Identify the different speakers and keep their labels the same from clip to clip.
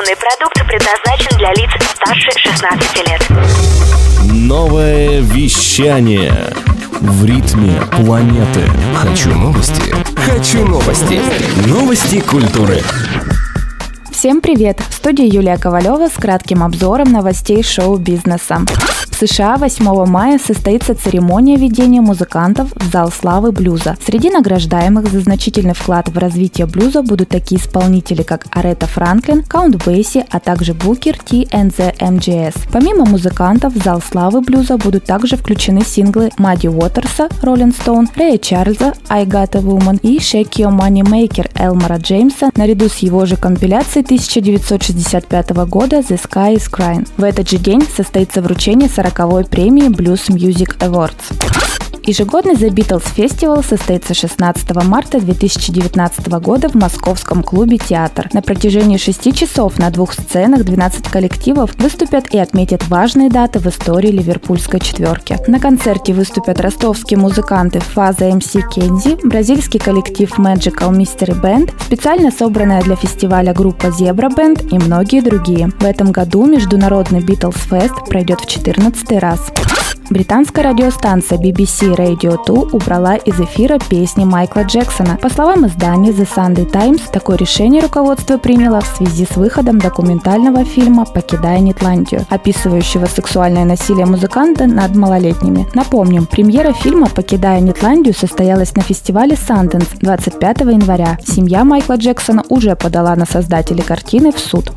Speaker 1: Информационный продукт предназначен для лиц старше 16 лет.
Speaker 2: Новое вещание в ритме планеты.
Speaker 3: Хочу новости. Хочу новости. Новости культуры.
Speaker 4: Всем привет! В студии Юлия Ковалева с кратким обзором новостей шоу-бизнеса. США 8 мая состоится церемония введения музыкантов в зал славы блюза. Среди награждаемых за значительный вклад в развитие блюза будут такие исполнители, как Арета Франклин, Каунт Бейси, а также Букер T and the MGS. Помимо музыкантов, в зал славы блюза будут также включены синглы Мадди Уотерса, Rolling Stone, Рэя Чарльза, I Got a Woman и Shake Your Money Maker Элмора Джеймса наряду с его же компиляцией 1965 года The Sky is Crying. В этот же день состоится вручение 40 40-й премии Blues Music Awards. Ежегодный The Beatles Festival состоится 16 марта 2019 года в московском клубе «Театр». На протяжении шести часов на двух сценах 12 коллективов выступят и отметят важные даты в истории ливерпульской четверки. На концерте выступят ростовские музыканты Фаза МС Кензи, бразильский коллектив Magical Mystery Band, специально собранная для фестиваля группа Zebra Band и многие другие. В этом году международный Beatles Fest пройдет в 14 раз. Британская радиостанция BBC Radio 2 убрала из эфира песни Майкла Джексона. По словам издания The Sunday Times, такое решение руководство приняло в связи с выходом документального фильма «Покидая Нетландию», описывающего сексуальное насилие музыканта над малолетними. Напомним, премьера фильма «Покидая Нетландию» состоялась на фестивале Sundance 25 января. Семья Майкла Джексона уже подала на создателей картины в суд.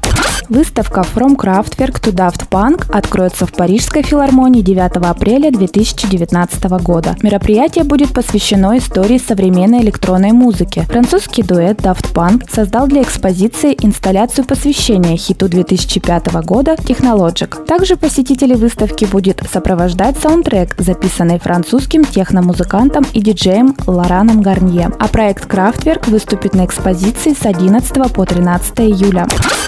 Speaker 4: Выставка From Kraftwerk to Daft Punk откроется в Парижской филармонии 9 апреля 2019 года. Мероприятие будет посвящено истории современной электронной музыки. Французский дуэт Daft Punk создал для экспозиции инсталляцию посвящения хиту 2005 года Technologic. Также посетители выставки будет сопровождать саундтрек, записанный французским техномузыкантом и диджеем Лораном Гарнье. А проект Kraftwerk выступит на экспозиции с 11 по 13 июля.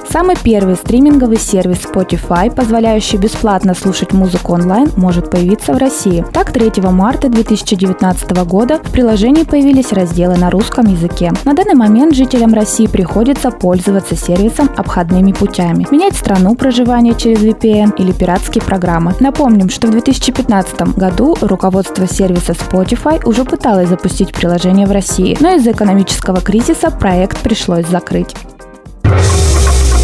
Speaker 4: Самый первый стриминговый сервис Spotify, позволяющий бесплатно слушать музыку онлайн, может появиться в России. Так, 3 марта 2019 года в приложении появились разделы на русском языке. На данный момент жителям России приходится пользоваться сервисом обходными путями, менять страну проживания через VPN или пиратские программы. Напомним, что в 2015 году руководство сервиса Spotify уже пыталось запустить приложение в России, но из-за экономического кризиса проект пришлось закрыть.